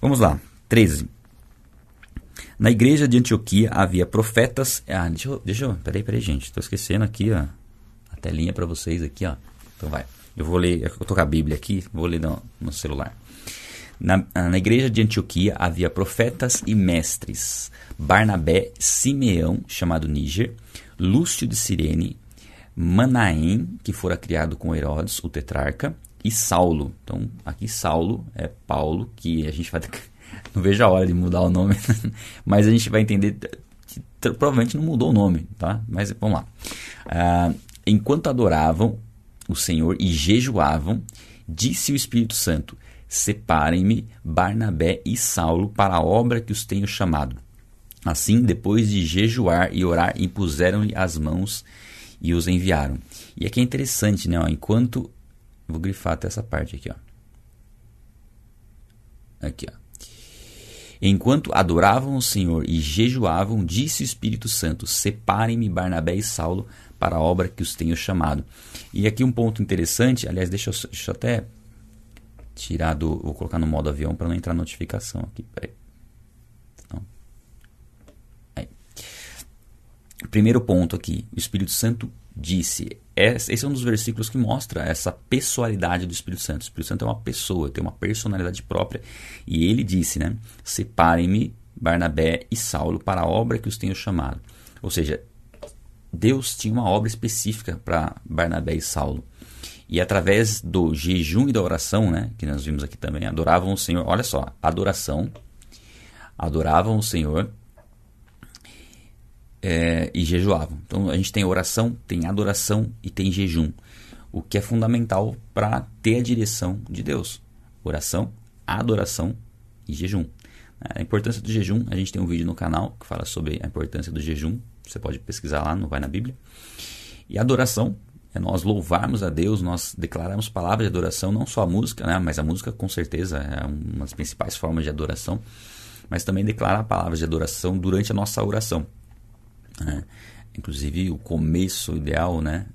Vamos lá. 13. Na igreja de Antioquia havia profetas. Ah, deixa eu. Deixa eu peraí, peraí, gente. Estou esquecendo aqui, ó. A telinha para vocês aqui, ó. Então vai. Eu vou ler. Eu tô com a Bíblia aqui, vou ler no, no celular. Na, na igreja de Antioquia havia profetas e mestres: Barnabé, Simeão, chamado Níger, Lúcio de Cirene, Manaém, que fora criado com Herodes, o tetrarca, e Saulo. Então, aqui Saulo é Paulo, que a gente vai. Não vejo a hora de mudar o nome, mas a gente vai entender que provavelmente não mudou o nome, tá? Mas vamos lá. Ah, enquanto adoravam o Senhor e jejuavam, disse o Espírito Santo: Separem-me Barnabé e Saulo para a obra que os tenho chamado. Assim, depois de jejuar e orar, impuseram-lhe as mãos e os enviaram. E aqui é interessante, né? Enquanto Vou grifar até essa parte aqui, ó. Aqui, ó. Enquanto adoravam o Senhor e jejuavam, disse o Espírito Santo: Separem-me Barnabé e Saulo para a obra que os tenho chamado. E aqui um ponto interessante, aliás, deixa eu, deixa eu até tirar do. Vou colocar no modo avião para não entrar notificação aqui. Peraí. Não. Aí. Primeiro ponto aqui: o Espírito Santo disse. Esse é um dos versículos que mostra essa pessoalidade do Espírito Santo. O Espírito Santo é uma pessoa, tem uma personalidade própria. E ele disse, né? Separem-me Barnabé e Saulo para a obra que os tenho chamado. Ou seja, Deus tinha uma obra específica para Barnabé e Saulo. E através do jejum e da oração, né, que nós vimos aqui também, adoravam o Senhor. Olha só, adoração. Adoravam o Senhor é, e jejuavam. Então a gente tem oração, tem adoração e tem jejum, o que é fundamental para ter a direção de Deus. Oração, adoração e jejum. A importância do jejum, a gente tem um vídeo no canal que fala sobre a importância do jejum. Você pode pesquisar lá, não vai na Bíblia. E adoração é nós louvarmos a Deus, nós declararmos palavras de adoração, não só a música, né? mas a música com certeza é uma das principais formas de adoração, mas também declarar palavras de adoração durante a nossa oração. Né? Inclusive, o começo ideal, né?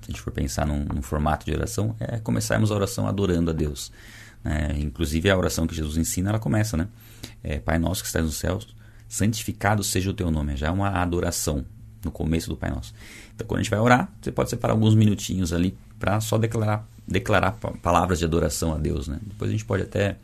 se a gente for pensar num, num, formato de oração, é começarmos a oração adorando a Deus. Né? Inclusive, a oração que Jesus ensina, ela começa, né? É, Pai nosso que estás nos céus, santificado seja o teu nome. Já é uma adoração no começo do Pai Nosso. Então, quando a gente vai orar, você pode separar alguns minutinhos ali para só declarar, declarar palavras de adoração a Deus. Né? Depois a gente pode até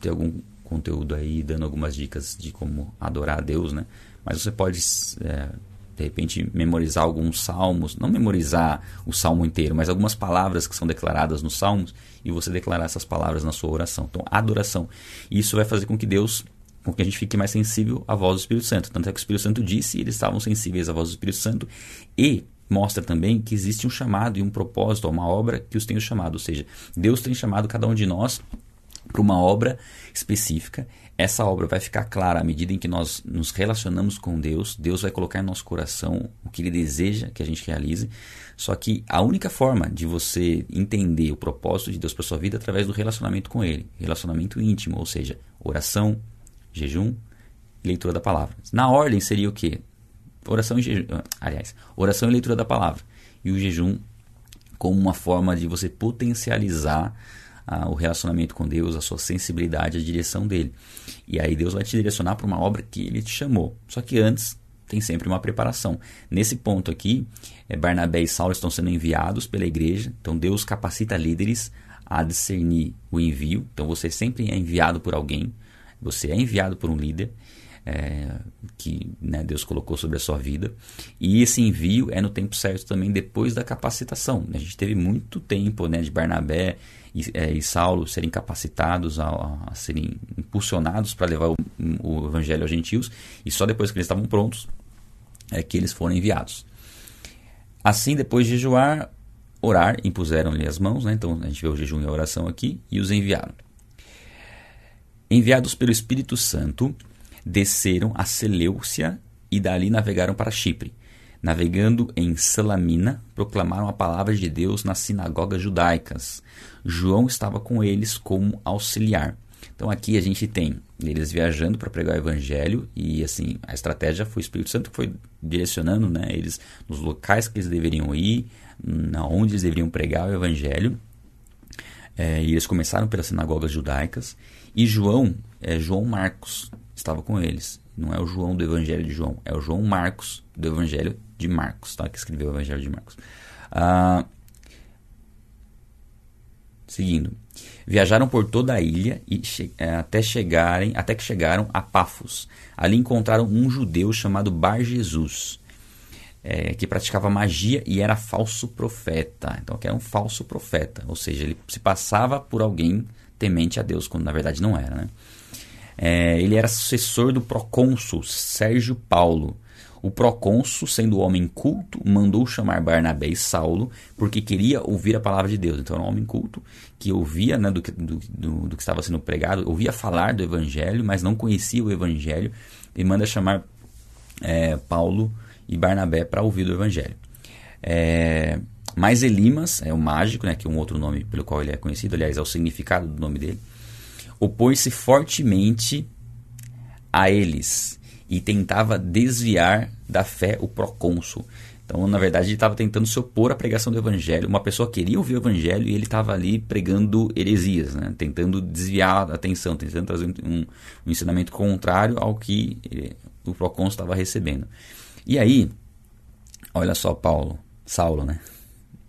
ter algum conteúdo aí dando algumas dicas de como adorar a Deus, né? Mas você pode, é, de repente, memorizar alguns salmos, não memorizar o salmo inteiro, mas algumas palavras que são declaradas nos salmos e você declarar essas palavras na sua oração. Então, adoração. Isso vai fazer com que Deus com que a gente fique mais sensível à voz do Espírito Santo. Tanto é que o Espírito Santo disse eles estavam sensíveis à voz do Espírito Santo e mostra também que existe um chamado e um propósito, uma obra que os tem chamado. Ou seja, Deus tem chamado cada um de nós para uma obra específica. Essa obra vai ficar clara à medida em que nós nos relacionamos com Deus. Deus vai colocar em nosso coração o que Ele deseja que a gente realize. Só que a única forma de você entender o propósito de Deus para sua vida é através do relacionamento com Ele, relacionamento íntimo, ou seja, oração, jejum leitura da palavra. Na ordem seria o quê? Oração e jejum, aliás, oração e leitura da palavra. E o jejum como uma forma de você potencializar ah, o relacionamento com Deus, a sua sensibilidade, a direção dele. E aí Deus vai te direcionar para uma obra que ele te chamou. Só que antes tem sempre uma preparação. Nesse ponto aqui, é, Barnabé e Saulo estão sendo enviados pela igreja, então Deus capacita líderes a discernir o envio. Então você sempre é enviado por alguém, você é enviado por um líder. É, que né, Deus colocou sobre a sua vida. E esse envio é no tempo certo também, depois da capacitação. A gente teve muito tempo né, de Barnabé e, é, e Saulo serem capacitados a, a serem impulsionados para levar o, o, evangelho aos gentios, e só depois que eles estavam prontos é que eles foram enviados. Assim, depois de jejuar, orar, impuseram-lhe as mãos, né? então a gente vê o jejum e a oração aqui, e os enviaram. Enviados pelo Espírito Santo, desceram a Seleucia e dali navegaram para Chipre Navegando em Salamina, proclamaram a palavra de Deus nas sinagogas judaicas. João estava com eles como auxiliar. Então aqui a gente tem eles viajando para pregar o evangelho e assim a estratégia foi o Espírito Santo que foi direcionando, né, eles nos locais que eles deveriam ir, na onde eles deveriam pregar o evangelho. É, e eles começaram pelas sinagogas judaicas E João, é João Marcos, estava com eles. Não é o João do Evangelho de João, é o João Marcos do Evangelho de Marcos, tá? Que escreveu o Evangelho de Marcos. Ah, seguindo. Viajaram por toda a ilha e che é, até chegarem, até que chegaram a Pafos. Ali encontraram um judeu chamado Bar Jesus, é, que praticava magia e era falso profeta. Então, que era um falso profeta, ou seja, ele se passava por alguém temente a Deus, quando na verdade não era. Né? É, ele era sucessor do procônsul Sérgio Paulo. O procônsul, sendo homem culto, mandou chamar Barnabé e Saulo porque queria ouvir a palavra de Deus. Então era um homem culto que ouvia né, do, que, do, do, do que estava sendo pregado, ouvia falar do evangelho, mas não conhecia o evangelho e manda chamar é, Paulo e Barnabé para ouvir do evangelho. É, mas Elimas, é o mágico, né, que é um outro nome pelo qual ele é conhecido, aliás, é o significado do nome dele, opôs-se fortemente a eles e tentava desviar da fé o procônsul. Então, na verdade, ele estava tentando se opor à pregação do evangelho. Uma pessoa queria ouvir o evangelho e ele estava ali pregando heresias, né? tentando desviar a atenção, tentando trazer um, um ensinamento contrário ao que ele, o procônsul estava recebendo. E aí, olha só, Paulo, Saulo, né?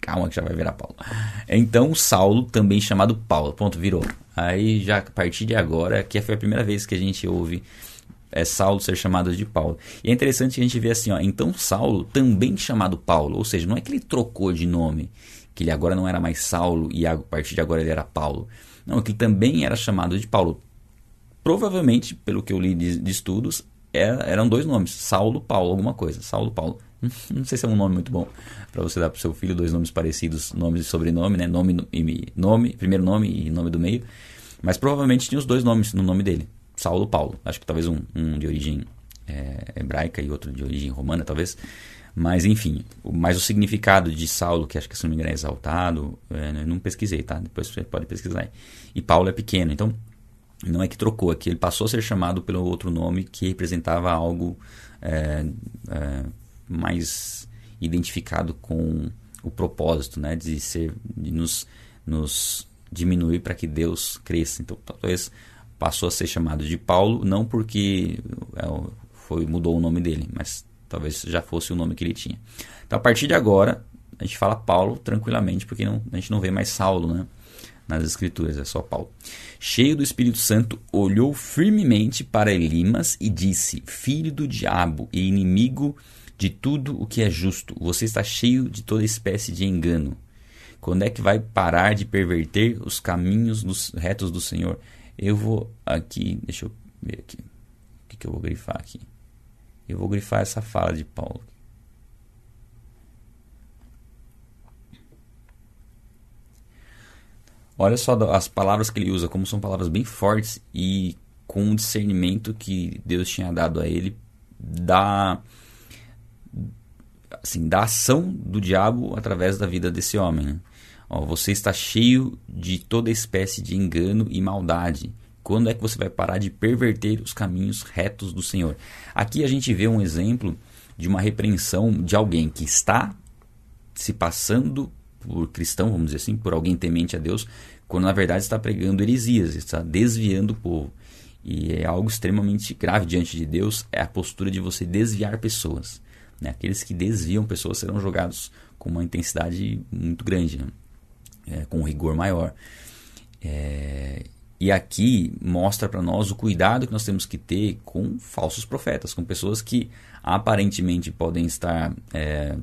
Calma que já vai virar Paulo. Então, Saulo, também chamado Paulo, ponto, virou. Aí, já a partir de agora, que foi a primeira vez que a gente ouve é, Saulo ser chamado de Paulo. E é interessante a gente vê assim, ó, então Saulo também chamado Paulo, ou seja, não é que ele trocou de nome, que ele agora não era mais Saulo e a partir de agora ele era Paulo. Não, que ele também era chamado de Paulo. Provavelmente, pelo que eu li de, de estudos, era, eram dois nomes, Saulo, Paulo, alguma coisa, Saulo, Paulo. Não sei se é um nome muito bom para você dar para seu filho dois nomes parecidos, nome e sobrenome, né? Nome e nome, primeiro nome e nome do meio. Mas provavelmente tinha os dois nomes no nome dele. Saulo Paulo. Acho que talvez um, um de origem é, hebraica e outro de origem romana, talvez. Mas enfim, mas o significado de Saulo, que acho que se não me engano é exaltado, é, não pesquisei, tá? Depois você pode pesquisar. E Paulo é pequeno, então não é que trocou, é que ele passou a ser chamado pelo outro nome que representava algo é, é, mais identificado com o propósito, né? De ser, de nos, nos diminuir para que Deus cresça. Então talvez passou a ser chamado de Paulo, não porque é, foi, mudou o nome dele, mas talvez já fosse o nome que ele tinha. Então, a partir de agora, a gente fala Paulo tranquilamente, porque não, a gente não vê mais Saulo né, nas Escrituras, é só Paulo. Cheio do Espírito Santo, olhou firmemente para Elimas e disse: Filho do diabo e inimigo de tudo o que é justo, você está cheio de toda espécie de engano. Quando é que vai parar de perverter os caminhos dos retos do Senhor? Eu vou aqui, deixa eu ver aqui. O que, que eu vou grifar aqui? Eu vou grifar essa fala de Paulo. Olha só as palavras que ele usa, como são palavras bem fortes e com o discernimento que Deus tinha dado a ele da assim, da ação do diabo através da vida desse homem. Né? Ó, você está cheio de toda espécie de engano e maldade. Quando é que você vai parar de perverter os caminhos retos do Senhor? Aqui a gente vê um exemplo de uma repreensão de alguém que está se passando por cristão, vamos dizer assim, por alguém temente a Deus, quando na verdade está pregando heresias, está desviando o povo. E é algo extremamente grave diante de Deus, é a postura de você desviar pessoas. Né? Aqueles que desviam pessoas serão jogados com uma intensidade muito grande. Né? é, com rigor maior. É, e aqui mostra para nós o cuidado que nós temos que ter com falsos profetas, com pessoas que aparentemente podem estar, é,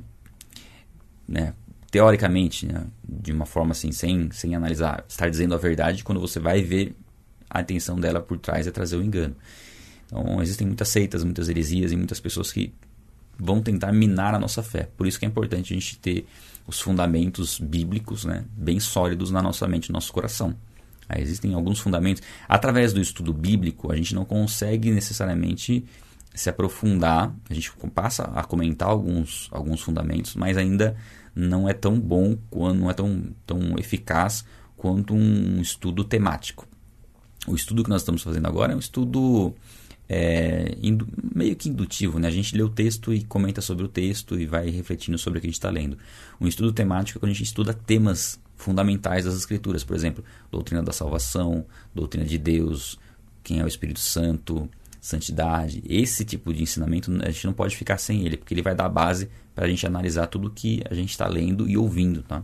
né, teoricamente, né, de uma forma assim, sem, sem analisar, estar dizendo a verdade, quando você vai ver a intenção dela por trás é trazer o engano. Então, existem muitas seitas, muitas heresias e muitas pessoas que vão tentar minar a nossa fé. Por isso que é importante a gente ter os fundamentos bíblicos né, bem sólidos na nossa mente, no nosso coração. Aí existem alguns fundamentos. Através do estudo bíblico, a gente não consegue necessariamente se aprofundar, a gente passa a comentar alguns, alguns fundamentos, mas ainda não é tão bom, não é tão, tão eficaz quanto um estudo temático. O estudo que nós estamos fazendo agora é um estudo é, meio que indutivo, né? A gente lê o texto e comenta sobre o texto e vai refletindo sobre o que a gente está lendo. Um estudo temático é quando a gente estuda temas fundamentais das Escrituras. Por exemplo, doutrina da salvação, doutrina de Deus, quem é o Espírito Santo, santidade. Esse tipo de ensinamento a gente não pode ficar sem ele, porque ele vai dar base para a gente analisar tudo que a gente está lendo e ouvindo. Tá?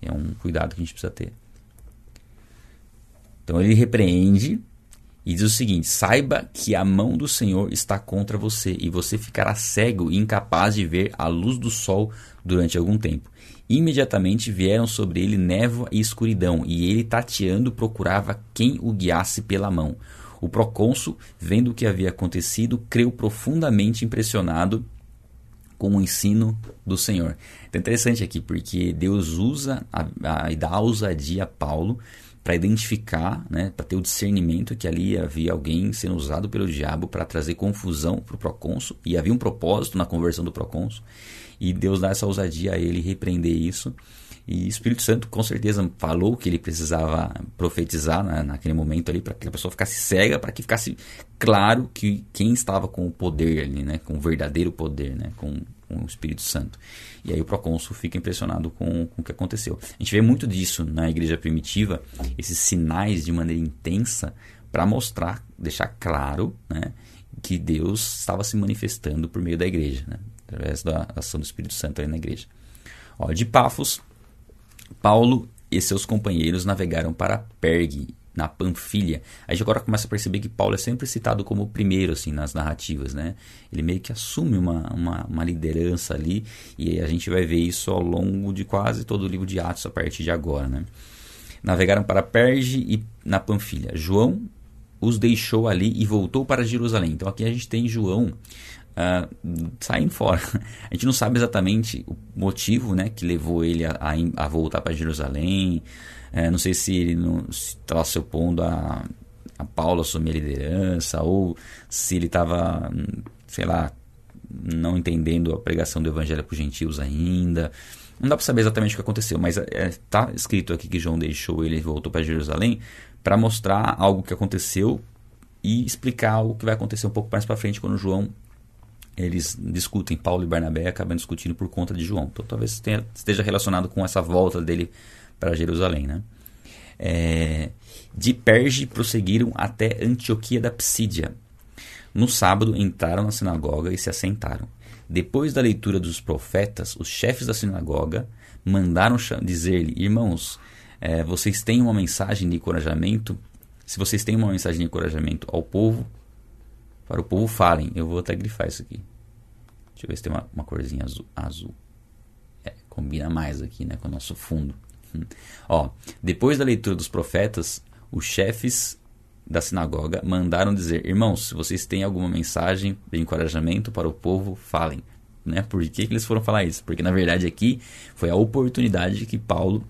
É um cuidado que a gente precisa ter. Então ele repreende e diz o seguinte: saiba que a mão do Senhor está contra você e você ficará cego e incapaz de ver a luz do sol durante algum tempo. Imediatamente vieram sobre ele névoa e escuridão, e ele, tateando, procurava quem o guiasse pela mão. O procônsul, vendo o que havia acontecido, creu profundamente impressionado com o ensino do Senhor. É interessante aqui, porque Deus usa a, a, e dá a ousadia a Paulo para identificar, né, para ter o discernimento que ali havia alguém sendo usado pelo diabo para trazer confusão para o procônsul, e havia um propósito na conversão do procônsul, e Deus dá essa ousadia a ele repreender isso. E o Espírito Santo com certeza falou que ele precisava profetizar né, naquele momento ali para que a pessoa ficasse cega, para que ficasse claro que quem estava com o poder ali, né, com o verdadeiro poder, né, com, com o Espírito Santo. E aí o procônsul fica impressionado com, com o que aconteceu. A gente vê muito disso na igreja primitiva, esses sinais de maneira intensa para mostrar, deixar claro, né, que Deus estava se manifestando por meio da igreja, né, através da ação do Espírito Santo ali na igreja. Ó, de Pafos, Paulo e seus companheiros navegaram para Pergue, na Panfilha. A gente agora começa a perceber que Paulo é sempre citado como o primeiro assim nas narrativas, né? Ele meio que assume uma, uma, uma, liderança ali e a gente vai ver isso ao longo de quase todo o livro de Atos a partir de agora, né? Navegaram para Perge e na Panfilha. João os deixou ali e voltou para Jerusalém. Então aqui a gente tem João uh, fora. A gente não sabe exatamente o motivo né, que levou ele a, a, a voltar para Jerusalém. Uh, não sei se ele estava se opondo a, a Paulo assumir a liderança ou se ele estava, sei lá, não entendendo a pregação do evangelho para os gentios ainda. Não dá para saber exatamente o que aconteceu, mas está é, tá escrito aqui que João deixou ele e voltou para Jerusalém para mostrar algo que aconteceu e explicar o que vai acontecer um pouco mais para frente quando João eles discutem, Paulo e Barnabé acabam discutindo por conta de João. Então talvez tenha, esteja relacionado com essa volta dele para Jerusalém. Né? É, de Perge prosseguiram até Antioquia da Psídia. No sábado entraram na sinagoga e se assentaram. Depois da leitura dos profetas, os chefes da sinagoga mandaram dizer-lhe: Irmãos, é, vocês têm uma mensagem de encorajamento? Se vocês têm uma mensagem de encorajamento ao povo, para o povo falem. Eu vou até grifar isso aqui. Deixa eu ver se tem uma, uma corzinha azul. azul. É, combina mais aqui né, com o nosso fundo. Ó, depois da leitura dos profetas, os chefes da sinagoga mandaram dizer: Irmãos, se vocês têm alguma mensagem de encorajamento para o povo, falem. Né? Por que, que eles foram falar isso? Porque na verdade aqui foi a oportunidade que Paulo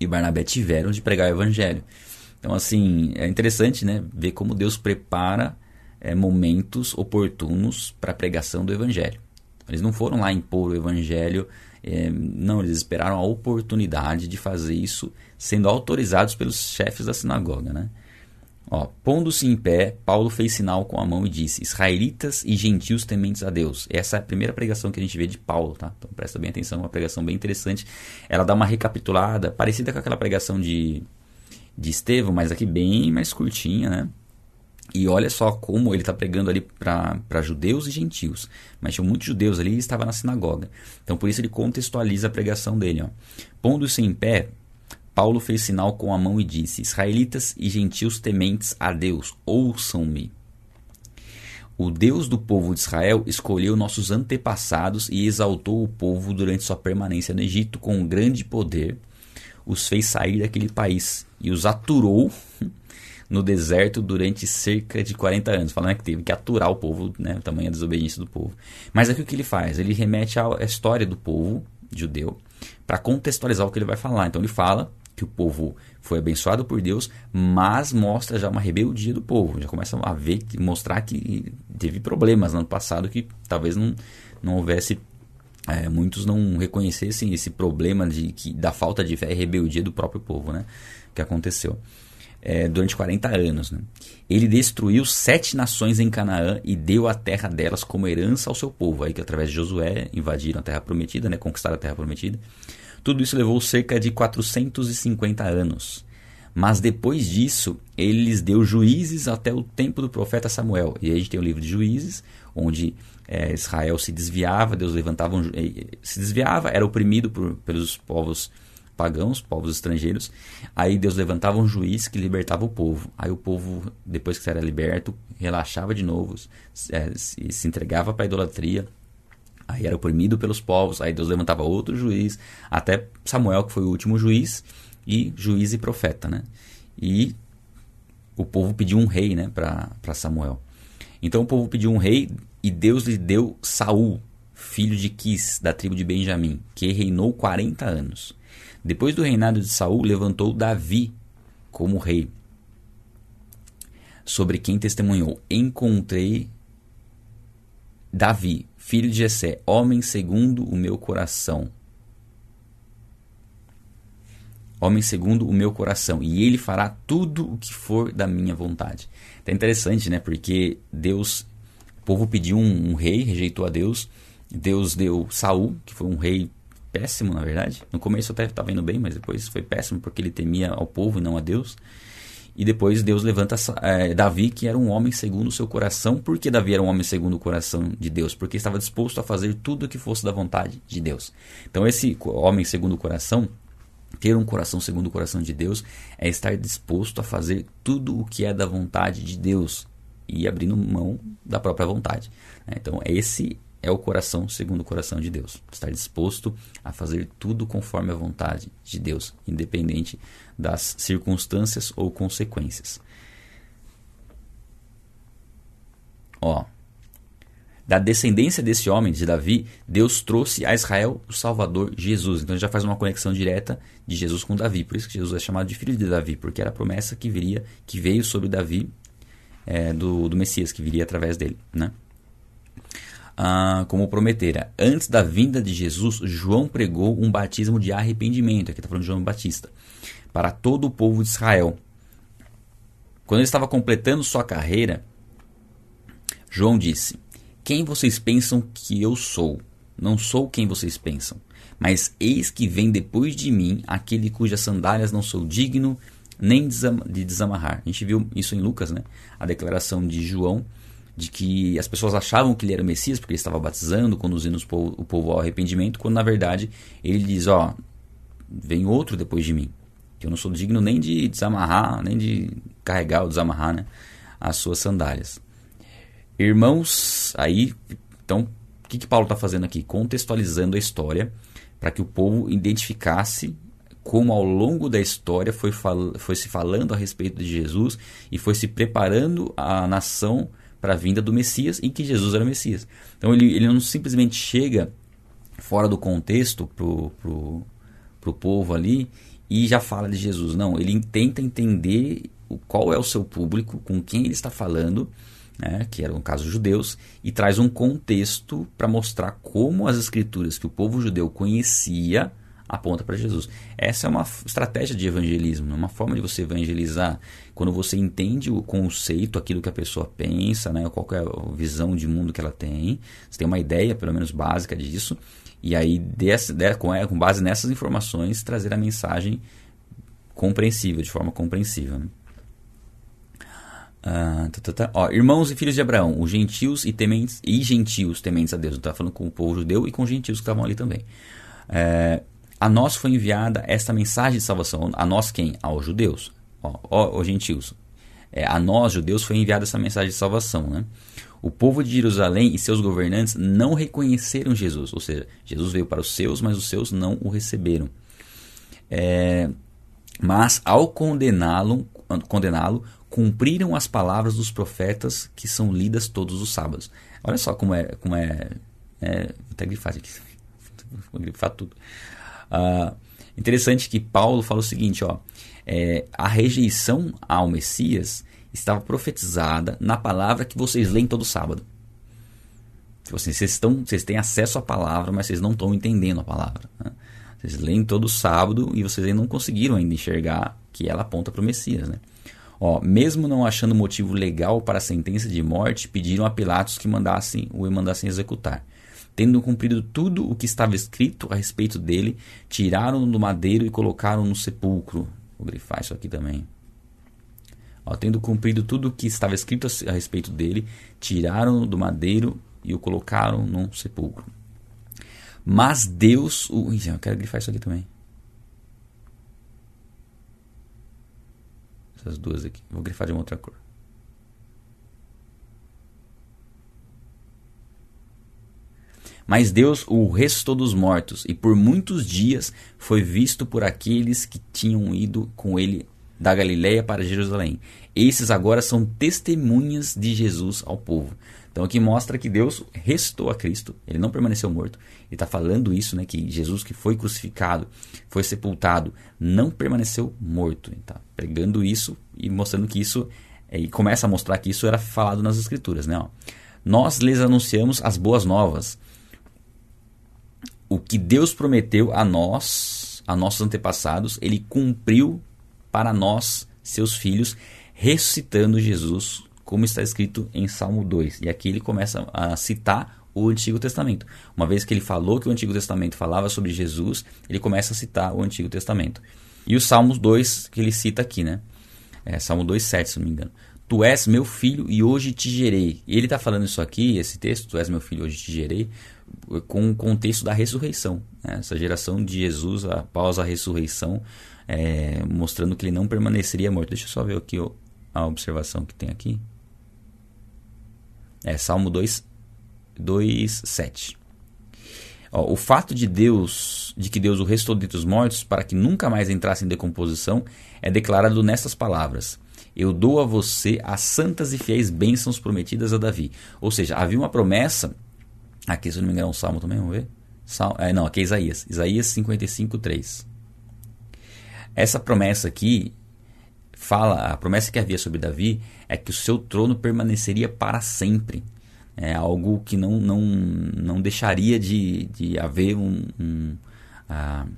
e Barnabé tiveram de pregar o evangelho. Então, assim, é interessante né, ver como Deus prepara é, momentos oportunos para a pregação do Evangelho. Eles não foram lá impor o Evangelho, é, não, eles esperaram a oportunidade de fazer isso, sendo autorizados pelos chefes da sinagoga. Né? Ó, Pondo-se em pé, Paulo fez sinal com a mão e disse: Israelitas e gentios tementes a Deus. Essa é a primeira pregação que a gente vê de Paulo, tá? Então presta bem atenção, uma pregação bem interessante. Ela dá uma recapitulada, parecida com aquela pregação de, de Estevão, mas aqui bem mais curtinha, né? E olha só como ele está pregando ali para judeus e gentios. Mas tinha muitos judeus ali e estava na sinagoga. Então por isso ele contextualiza a pregação dele. Pondo-se em pé, Paulo fez sinal com a mão e disse: Israelitas e gentios tementes a Deus, ouçam-me. O Deus do povo de Israel escolheu nossos antepassados e exaltou o povo durante sua permanência no Egito com um grande poder. Os fez sair daquele país e os aturou no deserto durante cerca de 40 anos, falando que teve que aturar o povo, né, o tamanho da desobediência do povo. Mas aqui o que ele faz? Ele remete à história do povo judeu para contextualizar o que ele vai falar. Então ele fala que o povo foi abençoado por Deus, mas mostra já uma rebeldia do povo. Já começa a ver, mostrar que teve problemas no ano passado que talvez não, não houvesse é, muitos não reconhecessem esse problema de, que, da falta de fé e rebeldia do próprio povo, né? Que aconteceu é, durante 40 anos. Né? Ele destruiu sete nações em Canaã e deu a terra delas como herança ao seu povo. Aí que através de Josué invadiram a terra prometida, né? conquistaram a terra prometida. Tudo isso levou cerca de 450 anos. Mas depois disso, ele lhes deu juízes até o tempo do profeta Samuel. E aí a gente tem o livro de Juízes, onde é, Israel se desviava, Deus levantava, um, se desviava, era oprimido por, pelos povos pagãos, povos estrangeiros. Aí Deus levantava um juiz que libertava o povo. Aí o povo, depois que era liberto, relaxava de novo, é, se, se entregava para a idolatria. Aí era oprimido pelos povos. Aí Deus levantava outro juiz, até Samuel, que foi o último juiz, e juiz e profeta, né? E o povo pediu um rei, né, para Samuel. Então o povo pediu um rei e Deus lhe deu Saul, filho de Quis, da tribo de Benjamim, que reinou 40 anos. Depois do reinado de Saul, levantou Davi como rei, sobre quem testemunhou: Encontrei Davi, filho de Jessé, homem segundo o meu coração. Homem segundo o meu coração, e ele fará tudo o que for da minha vontade. É interessante, né? Porque Deus, o povo pediu um, um rei, rejeitou a Deus. Deus deu Saul, que foi um rei péssimo, na verdade. No começo até estava indo bem, mas depois foi péssimo porque ele temia ao povo e não a Deus. E depois Deus levanta é, Davi, que era um homem segundo o seu coração. Por que Davi era um homem segundo o coração de Deus? Porque estava disposto a fazer tudo o que fosse da vontade de Deus. Então, esse homem segundo o coração, ter um coração segundo o coração de Deus, é estar disposto a fazer tudo o que é da vontade de Deus e abrindo mão da própria vontade. Então, esse é o coração segundo o coração de Deus. Estar disposto a fazer tudo conforme a vontade de Deus, independente das circunstâncias ou consequências. Ó, da descendência desse homem, de Davi, Deus trouxe a Israel o Salvador Jesus. Então já faz uma conexão direta de Jesus com Davi. Por isso que Jesus é chamado de filho de Davi, porque era a promessa que viria, que veio sobre Davi é, do, do Messias, que viria através dele, né? Ah, como prometera. Antes da vinda de Jesus, João pregou um batismo de arrependimento. Aqui está falando de João Batista. Para todo o povo de Israel. Quando ele estava completando sua carreira, João disse: Quem vocês pensam que eu sou? Não sou quem vocês pensam. Mas eis que vem depois de mim aquele cujas sandálias não sou digno nem de desamarrar. A gente viu isso em Lucas, né? A declaração de João de que as pessoas achavam que ele era o Messias porque ele estava batizando, conduzindo povo, o povo ao arrependimento, quando na verdade ele diz: Ó, vem outro depois de mim, que eu não sou digno nem de desamarrar, nem de carregar ou desamarrar né, as suas sandálias. Irmãos, aí, então, o que, que Paulo está fazendo aqui? Contextualizando a história para que o povo identificasse como ao longo da história foi, foi se falando a respeito de Jesus e foi se preparando a nação para a vinda do Messias e que Jesus era o Messias. Então ele, ele não simplesmente chega fora do contexto pro, pro, pro povo ali e já fala de Jesus. Não, ele tenta entender qual é o seu público, com quem ele está falando, né, que era no caso judeus, e traz um contexto para mostrar como as escrituras que o povo judeu conhecia aponta para Jesus. Essa é uma estratégia de evangelismo, é uma forma de você evangelizar quando você entende o conceito, aquilo que a pessoa pensa, né, qual é a visão de mundo que ela tem, você tem uma ideia, pelo menos básica disso, e aí com, com base nessas informações trazer a mensagem compreensível, de forma compreensível. Né? Ah, tá, tá, tá. Ó, irmãos e filhos de Abraão, os gentios e tementes e gentios tementes a Deus. Está falando com o povo judeu e com os gentios que estavam ali também. É, a nós foi enviada esta mensagem de salvação. A nós quem? Aos judeus. Ó, ó, ó gentios. É, a nós, judeus, foi enviada essa mensagem de salvação. Né? O povo de Jerusalém e seus governantes não reconheceram Jesus. Ou seja, Jesus veio para os seus, mas os seus não o receberam. É, mas ao condená-lo, condená-lo, cumpriram as palavras dos profetas que são lidas todos os sábados. Olha só como é, como é, é vou até grifar aqui, vou grifar tudo. Uh, interessante que Paulo fala o seguinte, ó, é, a rejeição ao Messias estava profetizada na palavra que vocês leem todo sábado. Tipo assim, vocês, estão, vocês têm acesso à palavra, mas vocês não estão entendendo a palavra. Né? Vocês leem todo sábado e vocês ainda não conseguiram ainda enxergar que ela aponta para o Messias. Né? Ó, mesmo não achando motivo legal para a sentença de morte, pediram a Pilatos que mandassem o mandassem executar. Tendo cumprido tudo o que estava escrito a respeito dele, tiraram-no do madeiro e colocaram no sepulcro. Vou grifar isso aqui também. Ó, tendo cumprido tudo o que estava escrito a respeito dele, tiraram-no do madeiro e o colocaram num sepulcro. Mas Deus. Ui, eu quero grifar isso aqui também. Essas duas aqui. Vou grifar de uma outra cor. Mas Deus o restou dos mortos, e por muitos dias foi visto por aqueles que tinham ido com ele da Galiléia para Jerusalém. Esses agora são testemunhas de Jesus ao povo. Então aqui mostra que Deus restou a Cristo, ele não permaneceu morto. Ele está falando isso, né, que Jesus que foi crucificado, foi sepultado, não permaneceu morto. Ele está pregando isso e mostrando que isso, é, e começa a mostrar que isso era falado nas Escrituras. Né, ó. Nós lhes anunciamos as boas novas, o que Deus prometeu a nós, a nossos antepassados, ele cumpriu para nós, seus filhos, ressuscitando Jesus como está escrito em Salmo 2. E aqui ele começa a citar o Antigo Testamento. Uma vez que ele falou que o Antigo Testamento falava sobre Jesus, ele começa a citar o Antigo Testamento. E o Salmos 2 que ele cita aqui, né? É, Salmo 2,7, se não me engano. Tu és meu filho e hoje te gerei. E ele está falando isso aqui, esse texto, tu és meu filho hoje te gerei, com o contexto da ressurreição. Né? Essa geração de Jesus após a ressurreição, é, mostrando que ele não permaneceria morto. Deixa eu só ver aqui a observação que tem aqui. É Salmo 2, 2 7. Ó, o fato de Deus, de que Deus o restou dentre os mortos para que nunca mais entrasse em decomposição, é declarado nestas palavras: Eu dou a você as santas e fiéis bênçãos prometidas a Davi. Ou seja, havia uma promessa. Aqui, se não me engano, é um salmo também, vamos ver. Sal, é, não, aqui é Isaías. Isaías 55, 3. Essa promessa aqui fala, a promessa que havia sobre Davi é que o seu trono permaneceria para sempre. É algo que não, não, não deixaria de, de haver um, um, uh,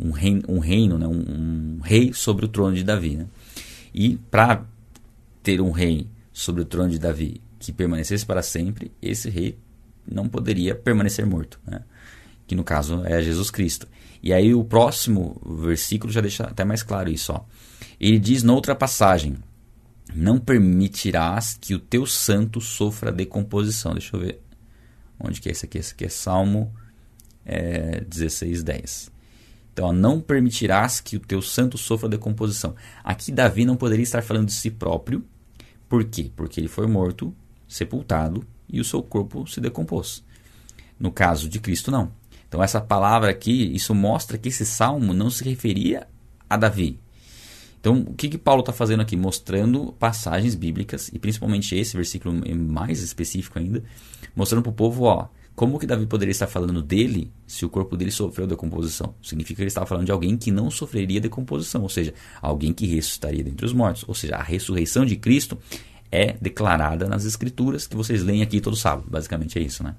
um, reino, um reino né? um, um, rei sobre o trono de Davi. Né? E para ter um rei sobre o trono de Davi que permanecesse para sempre, esse rei não poderia permanecer morto. Né? Que no caso é Jesus Cristo. E aí o próximo versículo já deixa até mais claro isso. Ó. Ele diz noutra passagem: Não permitirás que o teu santo sofra decomposição. Deixa eu ver. Onde que é esse aqui? Esse aqui é Salmo é, 16, 10. Então, ó, não permitirás que o teu santo sofra decomposição. Aqui, Davi não poderia estar falando de si próprio. Por quê? Porque ele foi morto, sepultado e o seu corpo se decompôs. No caso de Cristo, não. Então, essa palavra aqui, isso mostra que esse salmo não se referia a Davi, então, o que, que Paulo está fazendo aqui? Mostrando passagens bíblicas, e principalmente esse versículo mais específico ainda, mostrando para o povo, ó, como que Davi poderia estar falando dele se o corpo dele sofreu decomposição? Significa que ele estava falando de alguém que não sofreria decomposição, ou seja, alguém que ressuscitaria dentre os mortos. Ou seja, a ressurreição de Cristo é declarada nas Escrituras que vocês leem aqui todo sábado. Basicamente é isso, né?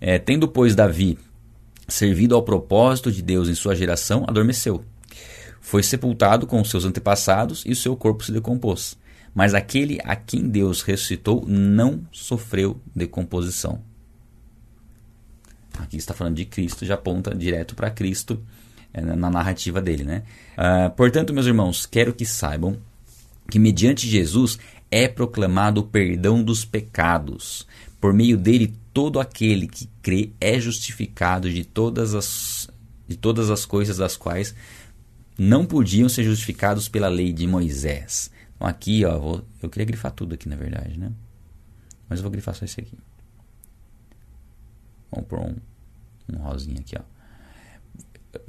É, tendo, pois, Davi servido ao propósito de Deus em sua geração, adormeceu foi sepultado com os seus antepassados e o seu corpo se decompôs. Mas aquele a quem Deus ressuscitou não sofreu decomposição. Aqui está falando de Cristo, já aponta direto para Cristo é, na narrativa dele. Né? Uh, portanto, meus irmãos, quero que saibam que mediante Jesus é proclamado o perdão dos pecados. Por meio dele, todo aquele que crê é justificado de todas as, de todas as coisas das quais não podiam ser justificados pela lei de Moisés. Então aqui, ó, vou, eu queria grifar tudo aqui na verdade, né? Mas eu vou grifar só esse aqui. Vamos pôr um, um rosinha aqui, ó.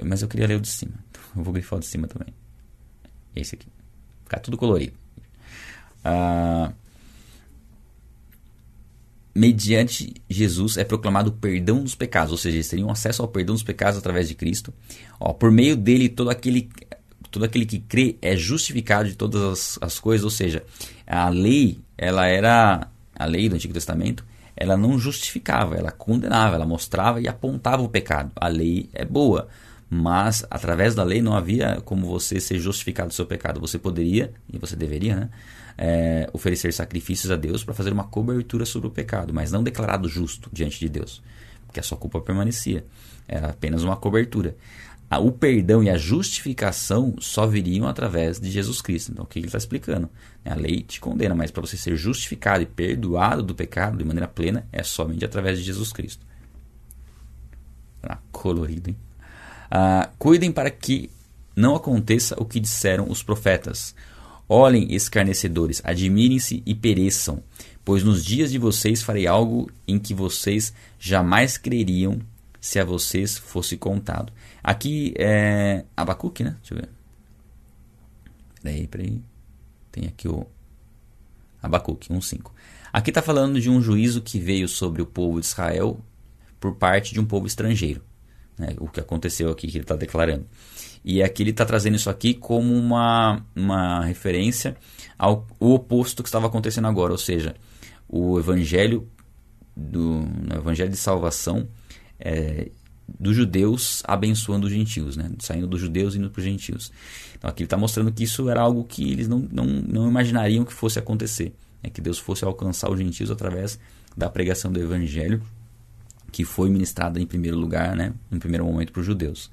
Mas eu queria ler o de cima. Eu vou grifar o de cima também. Esse aqui. Ficar tudo colorido. Ah, mediante Jesus é proclamado o perdão dos pecados, ou seja, eles teriam acesso ao perdão dos pecados através de Cristo. Ó, por meio dele, todo aquele, todo aquele que crê é justificado de todas as, as coisas, ou seja, a lei, ela era a lei do Antigo Testamento, ela não justificava, ela condenava, ela mostrava e apontava o pecado. A lei é boa, mas através da lei não havia como você ser justificado do seu pecado. Você poderia, e você deveria, né? É, oferecer sacrifícios a Deus para fazer uma cobertura sobre o pecado, mas não declarado justo diante de Deus, porque a sua culpa permanecia. Era apenas uma cobertura. O perdão e a justificação só viriam através de Jesus Cristo. Então, o que ele está explicando? A lei te condena, mas para você ser justificado e perdoado do pecado de maneira plena, é somente através de Jesus Cristo. Ah, colorido, hein? Ah, cuidem para que não aconteça o que disseram os profetas. Olhem, escarnecedores, admirem-se e pereçam, pois nos dias de vocês farei algo em que vocês jamais creriam se a vocês fosse contado. Aqui é Abacuque, né? Deixa eu ver. Peraí, peraí. Tem aqui o Abacuque 1.5. Aqui está falando de um juízo que veio sobre o povo de Israel por parte de um povo estrangeiro. Né? O que aconteceu aqui, que ele está declarando. E aqui ele está trazendo isso aqui como uma, uma referência ao oposto que estava acontecendo agora, ou seja, o evangelho do o evangelho de salvação é, dos judeus abençoando os gentios, né? saindo dos judeus e indo para os gentios. Então aqui ele está mostrando que isso era algo que eles não, não, não imaginariam que fosse acontecer, é que Deus fosse alcançar os gentios através da pregação do evangelho que foi ministrada em primeiro lugar, né, em primeiro momento para os judeus.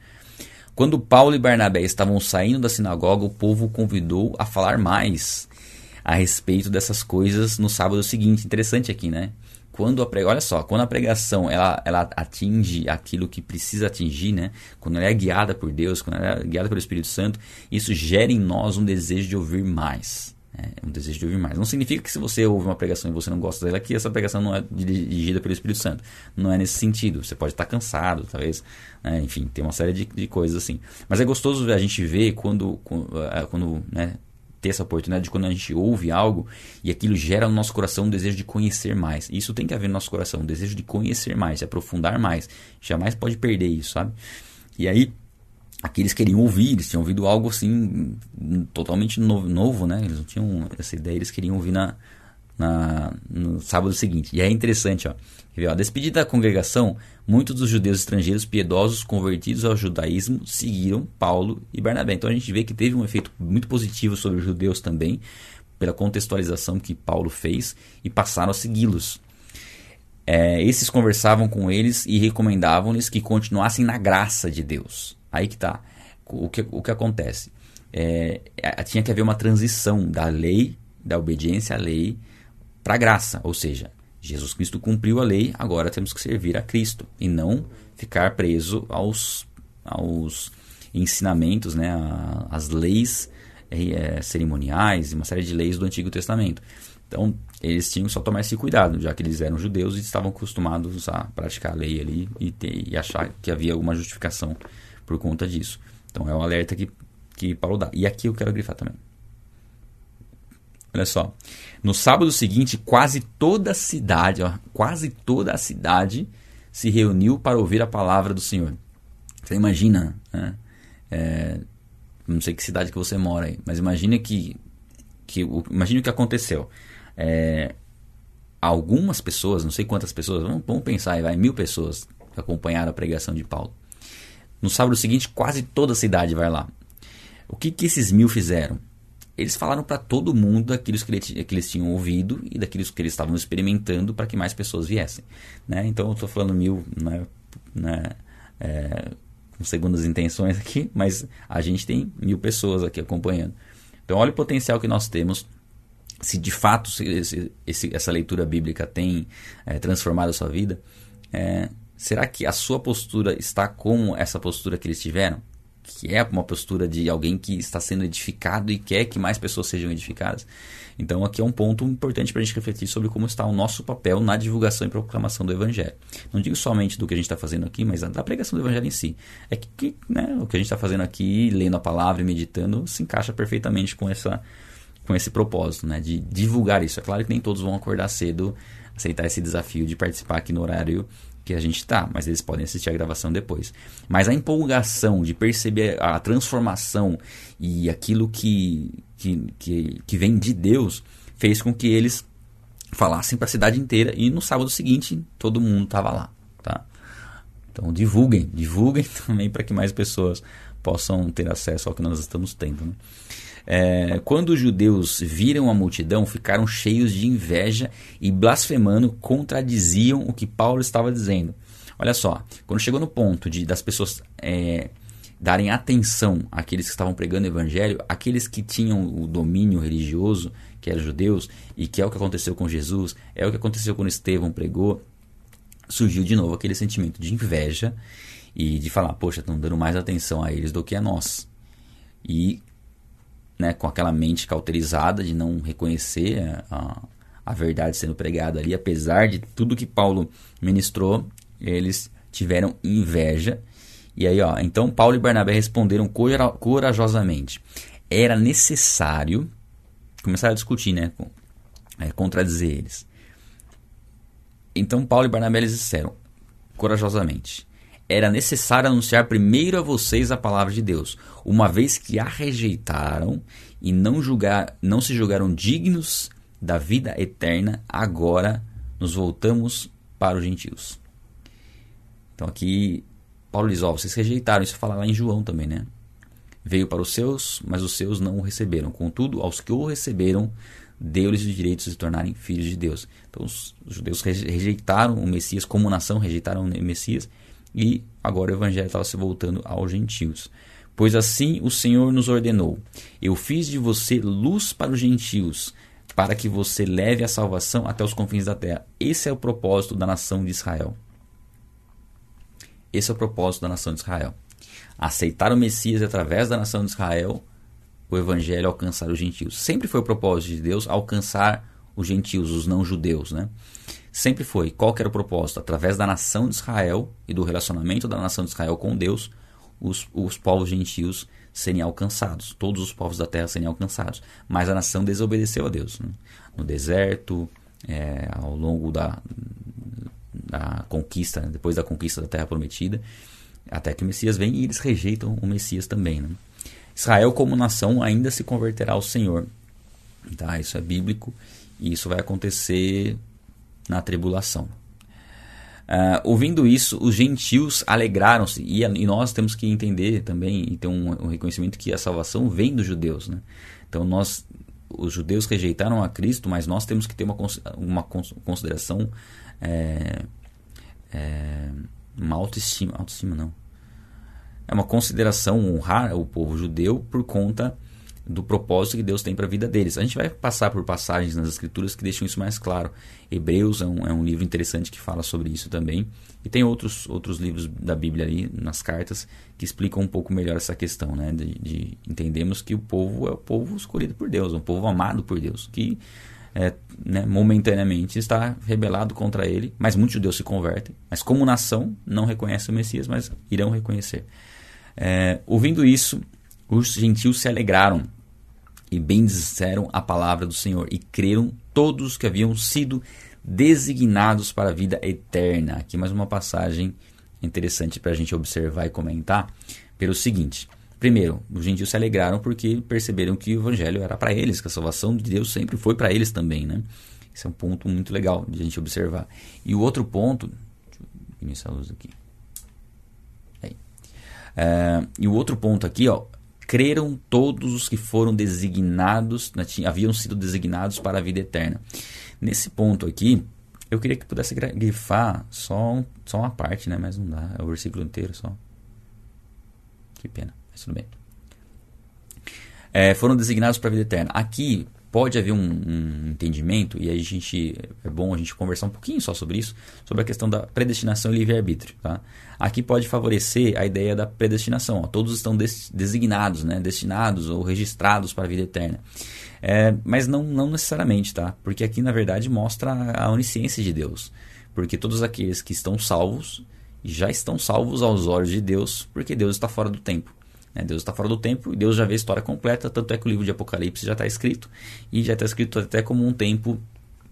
Quando Paulo e Barnabé estavam saindo da sinagoga, o povo convidou a falar mais a respeito dessas coisas no sábado seguinte. Interessante aqui, né? Quando a prega... olha só, quando a pregação ela, ela atinge aquilo que precisa atingir, né? Quando ela é guiada por Deus, quando ela é guiada pelo Espírito Santo, isso gera em nós um desejo de ouvir mais. É um desejo de ouvir mais. Não significa que se você ouve uma pregação e você não gosta dela, que essa pregação não é dirigida pelo Espírito Santo. Não é nesse sentido. Você pode estar cansado, talvez. Né? Enfim, tem uma série de, de, coisas assim. Mas é gostoso a gente ver quando, é, quando né, ter essa oportunidade de quando a gente ouve algo e aquilo gera no nosso coração um desejo de conhecer mais. Isso tem que haver no nosso coração, um desejo de conhecer mais, de aprofundar mais. Jamais pode perder isso, sabe? E aí, aqui eles queriam ouvir, eles tinham ouvido algo assim totalmente novo, novo, né? Eles não tinham essa ideia, eles queriam ouvir na, na, no sábado seguinte. E é interessante, ó. A despedida da congregação, muitos dos judeus estrangeiros piedosos convertidos ao judaísmo seguiram Paulo e Barnabé. Então a gente vê que teve um efeito muito positivo sobre os judeus também, pela contextualização que Paulo fez, e passaram a segui-los. É, esses conversavam com eles e recomendavam-lhes que continuassem na graça de Deus. Aí que tá. O que, o que acontece? É, tinha que haver uma transição da lei, da obediência à lei, para a graça. Ou seja, Jesus Cristo cumpriu a lei, agora temos que servir a Cristo e não ficar preso aos, aos ensinamentos, né, às leis é, cerimoniais e uma série de leis do Antigo Testamento. Então, eles tinham só tomar esse cuidado, já que eles eram judeus e estavam acostumados a praticar a lei ali e, ter, e achar que havia alguma justificação por conta disso. Então é um alerta que, que Paulo dá. E aqui eu quero grifar também. Olha só. No sábado seguinte, quase toda a cidade, ó, quase toda a cidade se reuniu para ouvir a palavra do Senhor. Você imagina, né? É, não sei que cidade que você mora aí, mas imagina que, que imagine o que aconteceu. É, algumas pessoas, não sei quantas pessoas, vamos, vamos pensar aí, vai, mil pessoas acompanharam a pregação de Paulo. No sábado seguinte, quase toda a cidade vai lá. O que, que esses mil fizeram? Eles falaram para todo mundo daquilo que, que eles tinham ouvido e daquilo que eles estavam experimentando para que mais pessoas viessem. Né? Então eu estou falando mil né, né, é, com segundas intenções aqui, mas a gente tem mil pessoas aqui acompanhando. Então olha o potencial que nós temos se de fato esse, esse, essa leitura bíblica tem é, transformado a sua vida, é, Será que a sua postura está como essa postura que eles tiveram? Que é uma postura de alguém que está sendo edificado e quer que mais pessoas sejam edificadas. Então, aqui é um ponto importante para a gente refletir sobre como está o nosso papel na divulgação e proclamação do Evangelho. Não digo somente do que a gente está fazendo aqui, mas da pregação do Evangelho em si. É que, né, o que a gente está fazendo aqui, lendo a palavra e meditando, se encaixa perfeitamente com, essa, com esse propósito, né, de divulgar isso. É claro que nem todos vão acordar cedo, aceitar esse desafio de participar aqui no horário que a gente está, mas eles podem assistir a gravação depois. Mas a empolgação de perceber a transformação e aquilo que, que, que, que vem de Deus fez com que eles falassem para a cidade inteira e no sábado seguinte todo mundo estava lá, tá? Então divulguem, divulguem também para que mais pessoas possam ter acesso ao que nós estamos tendo. Né? É, quando os judeus viram a multidão, ficaram cheios de inveja e blasfemando contradiziam o que Paulo estava dizendo. Olha só, quando chegou no ponto de das pessoas é, darem atenção àqueles que estavam pregando o evangelho, aqueles que tinham o domínio religioso, que eram judeus, e que é o que aconteceu com Jesus, é o que aconteceu quando Estevão pregou, surgiu de novo aquele sentimento de inveja e de falar, poxa, estão dando mais atenção a eles do que a nós. E né, com aquela mente cauterizada de não reconhecer a, a verdade sendo pregada ali, apesar de tudo que Paulo ministrou, eles tiveram inveja. E aí, ó, então Paulo e Barnabé responderam corajosamente. Era necessário começar a discutir, né, com, é, contradizer eles. Então Paulo e Barnabé eles disseram corajosamente: era necessário anunciar primeiro a vocês a palavra de Deus, uma vez que a rejeitaram e não julgar, não se julgaram dignos da vida eterna, agora nos voltamos para os gentios. Então aqui Paulo diz, ó, vocês rejeitaram, isso fala lá em João também, né? Veio para os seus, mas os seus não o receberam. Contudo, aos que o receberam, deu-lhes o direito de se tornarem filhos de Deus. Então os judeus rejeitaram o Messias como nação, rejeitaram o Messias e agora o evangelho estava se voltando aos gentios. Pois assim o Senhor nos ordenou: Eu fiz de você luz para os gentios, para que você leve a salvação até os confins da terra. Esse é o propósito da nação de Israel. Esse é o propósito da nação de Israel. Aceitar o Messias através da nação de Israel, o evangelho alcançar os gentios. Sempre foi o propósito de Deus alcançar os gentios, os não judeus, né? Sempre foi. Qual era o propósito? Através da nação de Israel e do relacionamento da nação de Israel com Deus, os, os povos gentios serem alcançados, todos os povos da terra serem alcançados. Mas a nação desobedeceu a Deus. Né? No deserto, é, ao longo da, da conquista, depois da conquista da terra prometida, até que o Messias vem e eles rejeitam o Messias também. Né? Israel, como nação, ainda se converterá ao Senhor. Tá? Isso é bíblico e isso vai acontecer na tribulação. Uh, ouvindo isso, os gentios alegraram-se, e, e, nós temos que entender também e ter um, um, reconhecimento que a salvação vem dos judeus. Né? Então, nós, os judeus rejeitaram a Cristo, mas nós temos que ter uma, uma consideração, é, é, uma autoestima, autoestima não, é uma consideração honrar o povo judeu por conta do propósito que Deus tem para a vida deles. A gente vai passar por passagens nas Escrituras que deixam isso mais claro. Hebreus é um, é um, livro interessante que fala sobre isso também. E tem outros, outros livros da Bíblia ali, nas cartas, que explicam um pouco melhor essa questão, né? De, de entendemos que o povo é o povo escolhido por Deus, um povo amado por Deus, que é, né, momentaneamente está rebelado contra ele, mas muitos judeus se convertem, mas como nação não reconhecem o Messias, mas irão reconhecer. É, ouvindo isso, os gentios se alegraram e bendizeram a palavra do Senhor e creram todos que haviam sido designados para a vida eterna. Aqui mais uma passagem interessante para a gente observar e comentar pelo seguinte. Primeiro, os gentios se alegraram porque perceberam que o evangelho era para eles, que a salvação de Deus sempre foi para eles também, né? Esse é um ponto muito legal de a gente observar. E o outro ponto, deixa eu iniciar a luz aqui. É, e o outro ponto aqui, ó, creram todos os que foram designados, né, haviam sido designados para a vida eterna. Nesse ponto aqui, eu queria que pudesse grifar só, só uma parte, né? Mas não dá, é o versículo inteiro só. Que pena, mas tudo bem. É, foram designados para a vida eterna. Aqui, pode haver um, um, entendimento, e a gente, é bom a gente conversar um pouquinho só sobre isso, sobre a questão da predestinação e livre-arbítrio. Tá? Aqui pode favorecer a ideia da predestinação. Ó, todos estão des, designados, né, destinados ou registrados para a vida eterna. É, mas não, não necessariamente, tá? porque aqui na verdade mostra a onisciência de Deus. Porque todos aqueles que estão salvos já estão salvos aos olhos de Deus, porque Deus está fora do tempo. Né? Deus está fora do tempo e Deus já vê a história completa, tanto é que o livro de Apocalipse já está escrito e já está escrito até como um tempo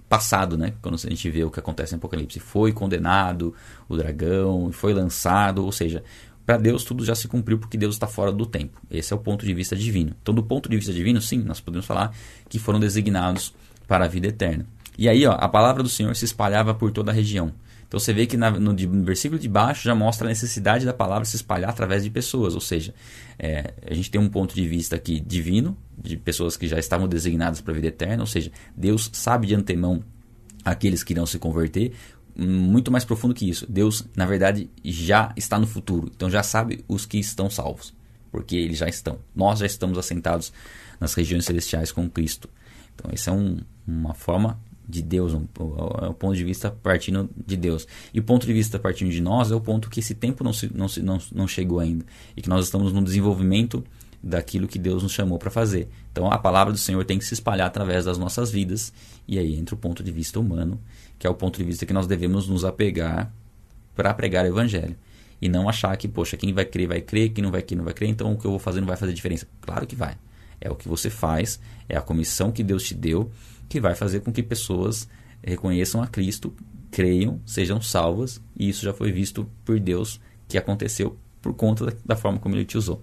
passado, né? Quando a gente vê o que acontece em Apocalipse, foi condenado o dragão, foi lançado, ou seja, para Deus tudo já se cumpriu porque Deus está fora do tempo. Esse é o ponto de vista divino. Então, do ponto de vista divino, sim, nós podemos falar que foram designados para a vida eterna. E aí, ó, a palavra do Senhor se espalhava por toda a região. Então você vê que na, no, no, versículo de baixo já mostra a necessidade da palavra se espalhar através de pessoas, ou seja, é, a gente tem um ponto de vista aqui divino, de pessoas que já estavam designadas para a vida eterna, ou seja, Deus sabe de antemão aqueles que irão se converter, muito mais profundo que isso. Deus, na verdade, já está no futuro, então já sabe os que estão salvos, porque eles já estão. Nós já estamos assentados nas regiões celestiais com Cristo. Então, essa é um, uma forma de Deus, um, é o ponto de vista partindo de Deus. E o ponto de vista partindo de nós é o ponto que esse tempo não, se, não, se, não, não chegou ainda. E que nós estamos no desenvolvimento daquilo que Deus nos chamou para fazer. Então a palavra do Senhor tem que se espalhar através das nossas vidas. E aí entra o ponto de vista humano, que é o ponto de vista que nós devemos nos apegar para pregar o evangelho. E não achar que, poxa, quem vai crer vai crer, quem não vai crer não vai crer, então o que eu vou fazer não vai fazer diferença. Claro que vai. É o que você faz, é a comissão que Deus te deu que vai fazer com que pessoas reconheçam a Cristo, creiam, sejam salvas, e isso já foi visto por Deus que aconteceu por conta da, da forma como ele te usou.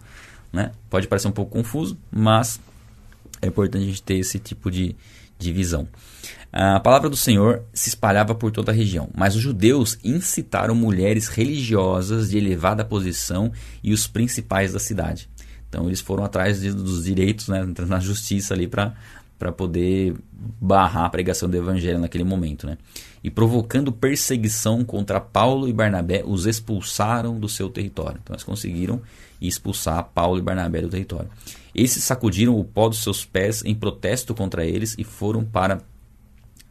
Né? Pode parecer um pouco confuso, mas é importante a gente ter esse tipo de, de visão. A palavra do Senhor se espalhava por toda a região, mas os judeus incitaram mulheres religiosas de elevada posição e os principais da cidade. Então eles foram atrás dos direitos, né, na justiça ali para para poder barrar a pregação do evangelho naquele momento, né? E provocando perseguição contra Paulo e Barnabé, os expulsaram do seu território. Então eles conseguiram expulsar Paulo e Barnabé do território. Esses sacudiram o pó dos seus pés em protesto contra eles e foram para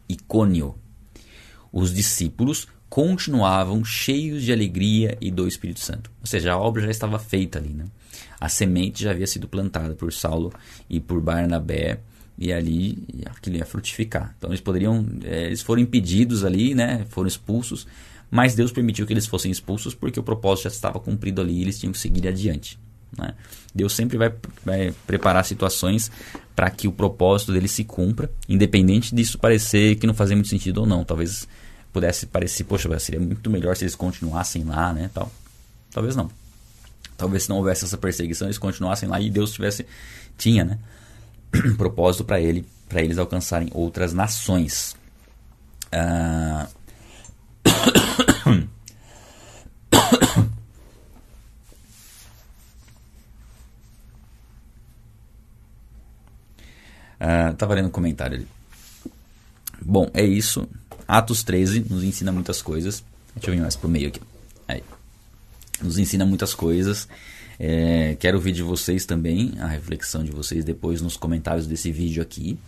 Icônio. Os discípulos continuavam cheios de alegria e do Espírito Santo. Ou seja, a obra já estava feita ali, né? A semente já havia sido plantada por Saulo e por Barnabé e ali aquilo ia frutificar. Então eles poderiam, é, eles foram impedidos ali, né, foram expulsos, mas Deus permitiu que eles fossem expulsos porque o propósito já estava cumprido ali e eles tinham que seguir adiante. Né? Deus sempre vai, vai preparar situações para que o propósito dele se cumpra, independente disso parecer que não fazia muito sentido ou não. Talvez pudesse parecer, poxa, seria muito melhor se eles continuassem lá, né, tal. Talvez não. Talvez se não houvesse essa perseguição, eles continuassem lá e Deus tivesse tinha, né? propósito para ele, para eles alcançarem outras nações. Uh... Uh, tava lendo um comentário ali. Bom, é isso. Atos 13 nos ensina muitas coisas. Deixa eu vir mais pro meio aqui. Aí. Nos ensina muitas coisas. É, quero ouvir de vocês também, a reflexão de vocês depois nos comentários desse vídeo aqui.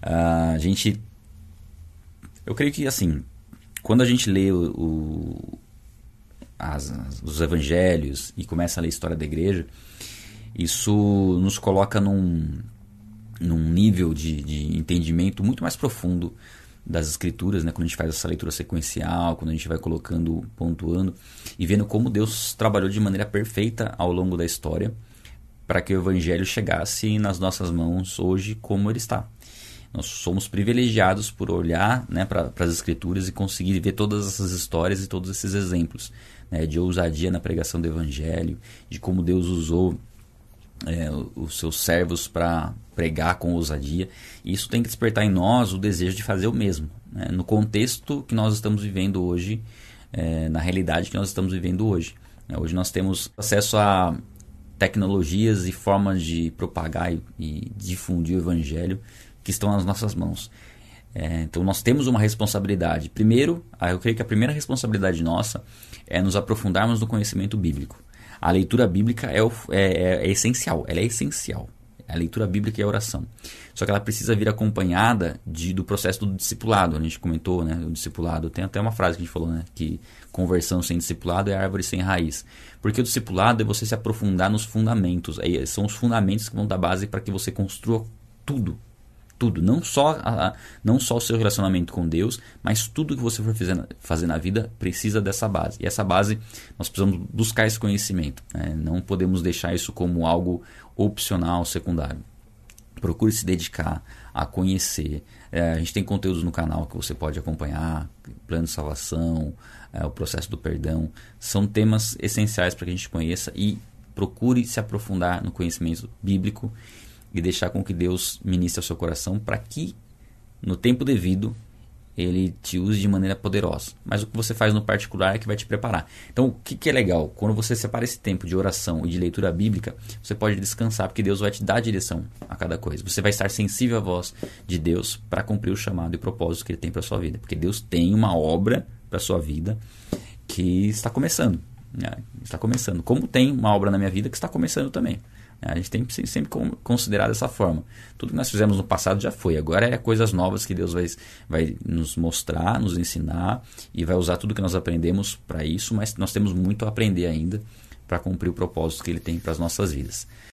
a gente. Eu creio que assim, quando a gente lê o, o as, os evangelhos e começa a ler a história da igreja, isso nos coloca num, num nível de, de entendimento muito mais profundo das escrituras, né, quando a gente faz essa leitura sequencial, quando a gente vai colocando, pontuando e vendo como Deus trabalhou de maneira perfeita ao longo da história para que o evangelho chegasse nas nossas mãos hoje como ele está. Nós somos privilegiados por olhar né, para as escrituras e conseguir ver todas essas histórias e todos esses exemplos né, de ousadia na pregação do evangelho, de como Deus usou é, os seus servos para pregar com ousadia. Isso tem que despertar em nós o desejo de fazer o mesmo. Né? No contexto que nós estamos vivendo hoje, é, na realidade que nós estamos vivendo hoje. Né? Hoje nós temos acesso a tecnologias e formas de propagar e, e difundir o evangelho que estão nas nossas mãos. É, então nós temos uma responsabilidade. Primeiro, eu creio que a primeira responsabilidade nossa é nos aprofundarmos no conhecimento bíblico. A leitura bíblica é, o, é, é, é essencial, ela é essencial. A leitura bíblica e a oração. Só que ela precisa vir acompanhada de, do processo do discipulado. A gente comentou, né? O discipulado. Tem até uma frase que a gente falou, né? Que conversão sem discipulado é árvore sem raiz. Porque o discipulado é você se aprofundar nos fundamentos. São os fundamentos que vão dar base para que você construa tudo tudo, não só, a, não só o seu relacionamento com Deus, mas tudo que você for fazer, fazer na vida precisa dessa base. E essa base, nós precisamos buscar esse conhecimento. Né? Não podemos deixar isso como algo opcional, secundário. Procure se dedicar a conhecer. É, a gente tem conteúdos no canal que você pode acompanhar, plano de salvação, é, o processo do perdão. São temas essenciais para que a gente conheça e procure se aprofundar no conhecimento bíblico e deixar com que Deus ministre ao seu coração para que, no tempo devido, ele te use de maneira poderosa. Mas o que você faz no particular é que vai te preparar. Então, o que, que é legal? Quando você separa esse tempo de oração e de leitura bíblica, você pode descansar, porque Deus vai te dar direção a cada coisa. Você vai estar sensível à voz de Deus para cumprir o chamado e propósito que Ele tem para sua vida. Porque Deus tem uma obra para sua vida que está começando. Né? Está começando. Como tem uma obra na minha vida que está começando também. A gente tem que sempre considerar dessa forma. Tudo que nós fizemos no passado já foi. Agora é coisas novas que Deus vai, vai nos mostrar, nos ensinar e vai usar tudo que nós aprendemos para isso, mas nós temos muito a aprender ainda para cumprir o propósito que Ele tem para as nossas vidas.